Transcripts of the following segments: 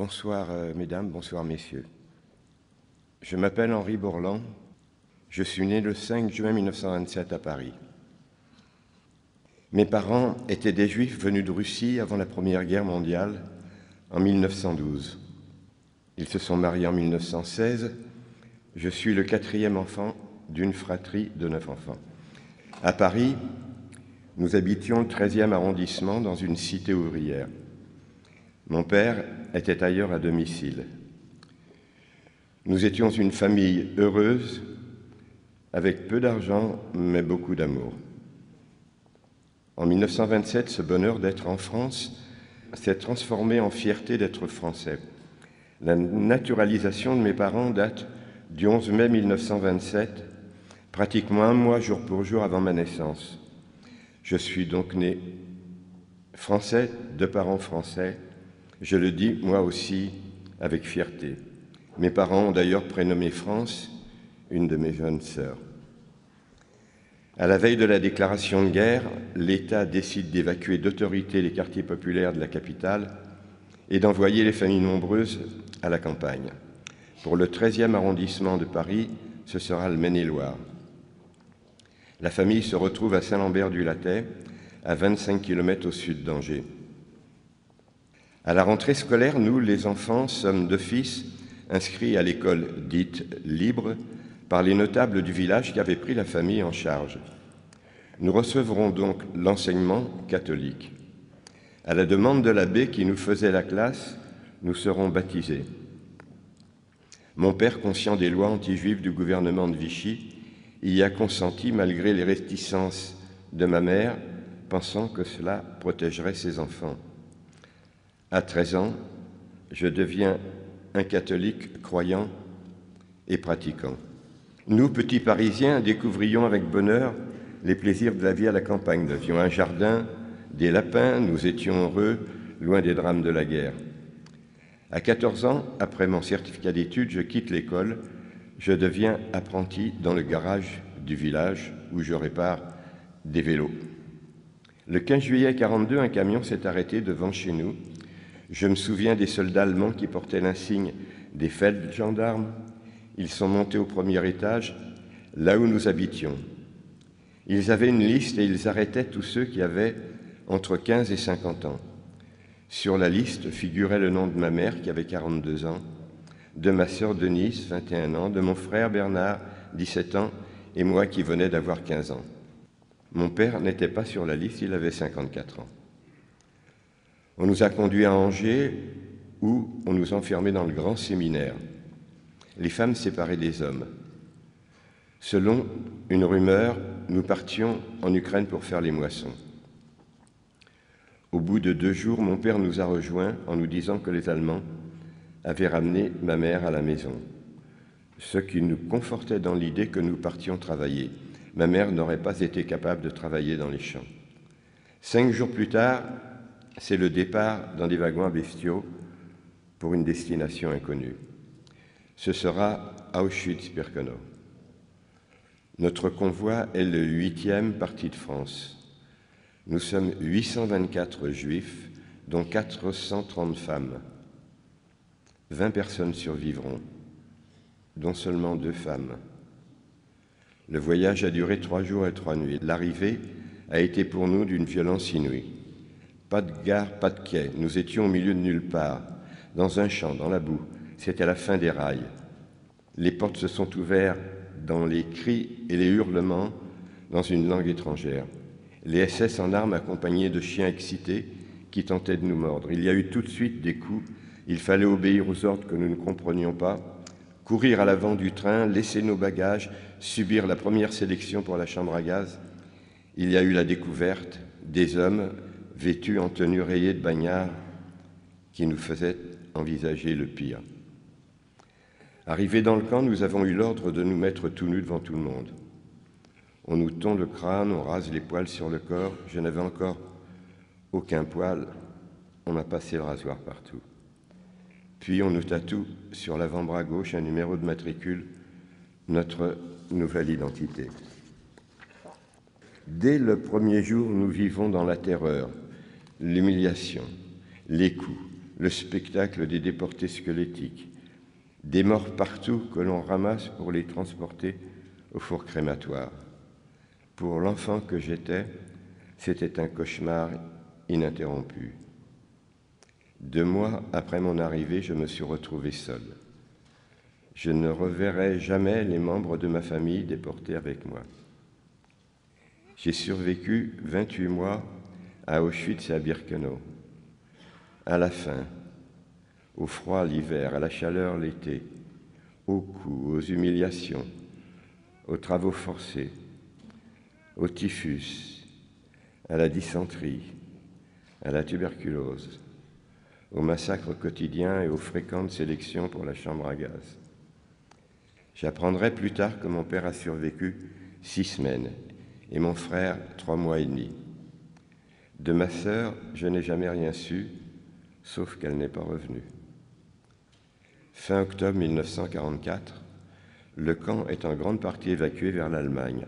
Bonsoir euh, mesdames, bonsoir messieurs. Je m'appelle Henri Bourlan, je suis né le 5 juin 1927 à Paris. Mes parents étaient des juifs venus de Russie avant la Première Guerre mondiale en 1912. Ils se sont mariés en 1916. Je suis le quatrième enfant d'une fratrie de neuf enfants. À Paris, nous habitions le 13e arrondissement dans une cité ouvrière. Mon père était ailleurs à domicile. Nous étions une famille heureuse, avec peu d'argent, mais beaucoup d'amour. En 1927, ce bonheur d'être en France s'est transformé en fierté d'être français. La naturalisation de mes parents date du 11 mai 1927, pratiquement un mois jour pour jour avant ma naissance. Je suis donc né français, de parents français. Je le dis moi aussi avec fierté. Mes parents ont d'ailleurs prénommé France une de mes jeunes sœurs. À la veille de la déclaration de guerre, l'État décide d'évacuer d'autorité les quartiers populaires de la capitale et d'envoyer les familles nombreuses à la campagne. Pour le 13e arrondissement de Paris, ce sera le Maine-et-Loire. La famille se retrouve à Saint-Lambert-du-Lattay, à 25 km au sud d'Angers. À la rentrée scolaire, nous, les enfants, sommes d'office inscrits à l'école dite libre par les notables du village qui avaient pris la famille en charge. Nous recevrons donc l'enseignement catholique. À la demande de l'abbé qui nous faisait la classe, nous serons baptisés. Mon père, conscient des lois anti-juives du gouvernement de Vichy, y a consenti malgré les réticences de ma mère, pensant que cela protégerait ses enfants. À 13 ans, je deviens un catholique croyant et pratiquant. Nous, petits Parisiens, découvrions avec bonheur les plaisirs de la vie à la campagne. Nous avions un jardin, des lapins, nous étions heureux, loin des drames de la guerre. À 14 ans, après mon certificat d'études, je quitte l'école. Je deviens apprenti dans le garage du village où je répare des vélos. Le 15 juillet 42, un camion s'est arrêté devant chez nous. Je me souviens des soldats allemands qui portaient l'insigne des feldgendarmes ils sont montés au premier étage, là où nous habitions. Ils avaient une liste et ils arrêtaient tous ceux qui avaient entre 15 et 50 ans. Sur la liste figurait le nom de ma mère, qui avait 42 ans, de ma sœur Denise, 21 ans, de mon frère Bernard, 17 ans, et moi qui venais d'avoir 15 ans. Mon père n'était pas sur la liste, il avait 54 ans. On nous a conduits à Angers, où on nous enfermait dans le grand séminaire les femmes séparées des hommes. Selon une rumeur, nous partions en Ukraine pour faire les moissons. Au bout de deux jours, mon père nous a rejoints en nous disant que les Allemands avaient ramené ma mère à la maison, ce qui nous confortait dans l'idée que nous partions travailler. Ma mère n'aurait pas été capable de travailler dans les champs. Cinq jours plus tard, c'est le départ dans des wagons bestiaux pour une destination inconnue ce sera Auschwitz-Birkenau. Notre convoi est le huitième parti de France. Nous sommes 824 juifs, dont 430 femmes. 20 personnes survivront, dont seulement deux femmes. Le voyage a duré trois jours et trois nuits. L'arrivée a été pour nous d'une violence inouïe. Pas de gare, pas de quai. Nous étions au milieu de nulle part, dans un champ, dans la boue. C'était la fin des rails. Les portes se sont ouvertes dans les cris et les hurlements dans une langue étrangère. Les SS en armes accompagnés de chiens excités qui tentaient de nous mordre. Il y a eu tout de suite des coups. Il fallait obéir aux ordres que nous ne comprenions pas, courir à l'avant du train, laisser nos bagages, subir la première sélection pour la chambre à gaz. Il y a eu la découverte des hommes vêtus en tenue rayée de bagnard qui nous faisaient envisager le pire. Arrivés dans le camp, nous avons eu l'ordre de nous mettre tout nus devant tout le monde. On nous tond le crâne, on rase les poils sur le corps. Je n'avais encore aucun poil. On m'a passé le rasoir partout. Puis on nous tatoue sur l'avant-bras gauche un numéro de matricule, notre nouvelle identité. Dès le premier jour, nous vivons dans la terreur, l'humiliation, les coups, le spectacle des déportés squelettiques, des morts partout que l'on ramasse pour les transporter au four crématoire. Pour l'enfant que j'étais, c'était un cauchemar ininterrompu. Deux mois après mon arrivée, je me suis retrouvé seul. Je ne reverrai jamais les membres de ma famille déportés avec moi. J'ai survécu 28 mois à Auschwitz et à Birkenau. À la faim, au froid l'hiver, à la chaleur l'été, aux coups, aux humiliations, aux travaux forcés, au typhus, à la dysenterie, à la tuberculose, au massacre quotidien et aux fréquentes sélections pour la chambre à gaz. J'apprendrai plus tard que mon père a survécu six semaines et mon frère trois mois et demi. De ma sœur, je n'ai jamais rien su, sauf qu'elle n'est pas revenue. Fin octobre 1944, le camp est en grande partie évacué vers l'Allemagne,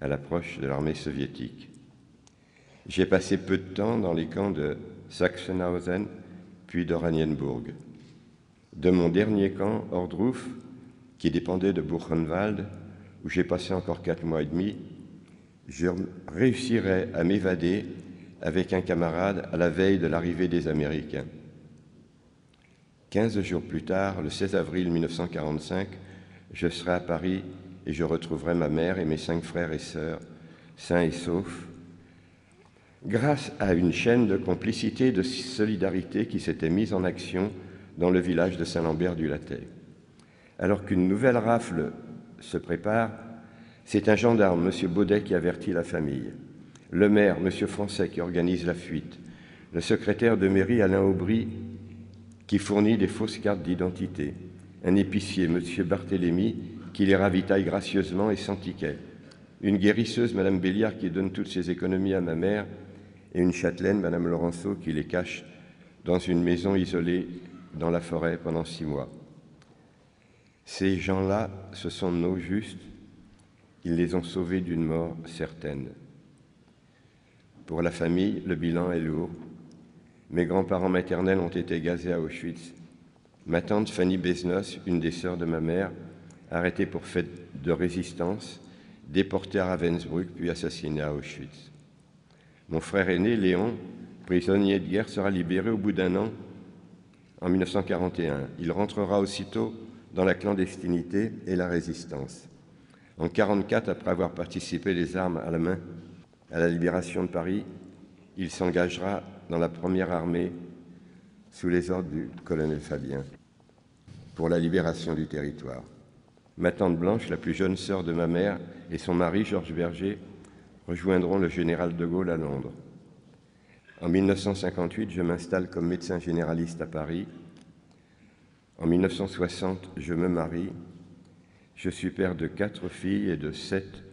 à l'approche de l'armée soviétique. J'ai passé peu de temps dans les camps de Sachsenhausen, puis d'Oranienburg. De mon dernier camp, Ordruf, qui dépendait de Buchenwald, où j'ai passé encore quatre mois et demi, je réussirai à m'évader avec un camarade à la veille de l'arrivée des Américains. Quinze jours plus tard, le 16 avril 1945, je serai à Paris et je retrouverai ma mère et mes cinq frères et sœurs, sains et saufs, grâce à une chaîne de complicité et de solidarité qui s'était mise en action dans le village de Saint-Lambert-du-Lattay. Alors qu'une nouvelle rafle se prépare, c'est un gendarme, M. Baudet, qui avertit la famille, le maire, M. Français, qui organise la fuite, le secrétaire de mairie, Alain Aubry, qui fournit des fausses cartes d'identité, un épicier, M. Barthélemy, qui les ravitaille gracieusement et sans ticket, une guérisseuse, Mme Béliard, qui donne toutes ses économies à ma mère, et une châtelaine, Mme Laurenceau, qui les cache dans une maison isolée dans la forêt pendant six mois. Ces gens-là, ce sont nos justes, ils les ont sauvés d'une mort certaine. Pour la famille, le bilan est lourd. Mes grands-parents maternels ont été gazés à Auschwitz. Ma tante Fanny Besnos, une des sœurs de ma mère, arrêtée pour fait de résistance, déportée à Ravensbrück puis assassinée à Auschwitz. Mon frère aîné, Léon, prisonnier de guerre, sera libéré au bout d'un an, en 1941. Il rentrera aussitôt dans la clandestinité et la résistance. En 1944, après avoir participé les armes à la main à la libération de Paris, il s'engagera dans la première armée sous les ordres du colonel Fabien pour la libération du territoire. Ma tante Blanche, la plus jeune sœur de ma mère, et son mari, Georges Berger, rejoindront le général de Gaulle à Londres. En 1958, je m'installe comme médecin généraliste à Paris. En 1960, je me marie. Je suis père de quatre filles et de sept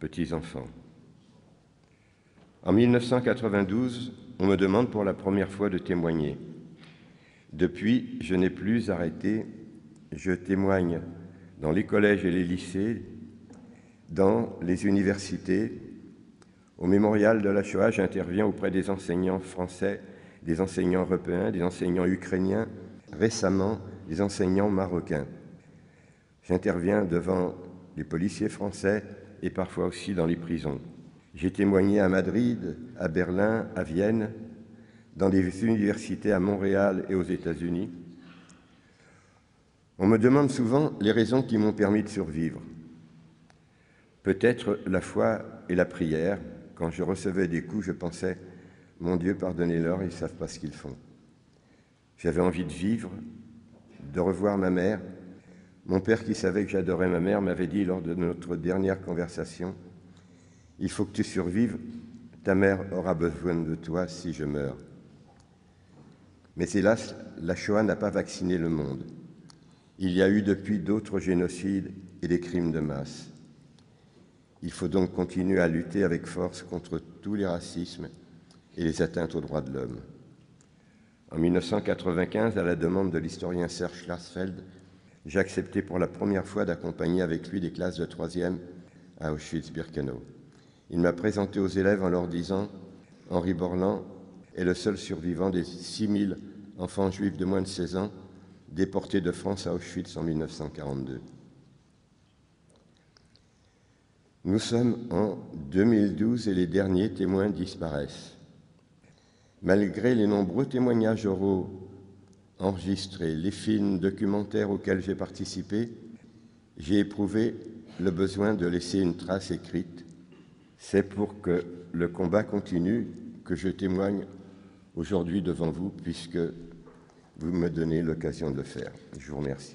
petits-enfants. En 1992, on me demande pour la première fois de témoigner. Depuis, je n'ai plus arrêté. Je témoigne dans les collèges et les lycées, dans les universités. Au mémorial de la Shoah, j'interviens auprès des enseignants français, des enseignants européens, des enseignants ukrainiens, récemment des enseignants marocains. J'interviens devant les policiers français et parfois aussi dans les prisons. J'ai témoigné à Madrid, à Berlin, à Vienne, dans des universités à Montréal et aux États-Unis. On me demande souvent les raisons qui m'ont permis de survivre. Peut-être la foi et la prière. Quand je recevais des coups, je pensais, mon Dieu, pardonnez-leur, ils ne savent pas ce qu'ils font. J'avais envie de vivre, de revoir ma mère. Mon père, qui savait que j'adorais ma mère, m'avait dit lors de notre dernière conversation, il faut que tu survives, ta mère aura besoin de toi si je meurs. Mais hélas, la Shoah n'a pas vacciné le monde. Il y a eu depuis d'autres génocides et des crimes de masse. Il faut donc continuer à lutter avec force contre tous les racismes et les atteintes aux droits de l'homme. En 1995, à la demande de l'historien Serge Schlasfeld, j'ai accepté pour la première fois d'accompagner avec lui des classes de troisième à Auschwitz-Birkenau. Il m'a présenté aux élèves en leur disant Henri Borland est le seul survivant des 6000 enfant juif de moins de 16 ans, déporté de France à Auschwitz en 1942. Nous sommes en 2012 et les derniers témoins disparaissent. Malgré les nombreux témoignages oraux enregistrés, les films documentaires auxquels j'ai participé, j'ai éprouvé le besoin de laisser une trace écrite. C'est pour que le combat continue que je témoigne aujourd'hui devant vous, puisque vous me donnez l'occasion de le faire. Je vous remercie.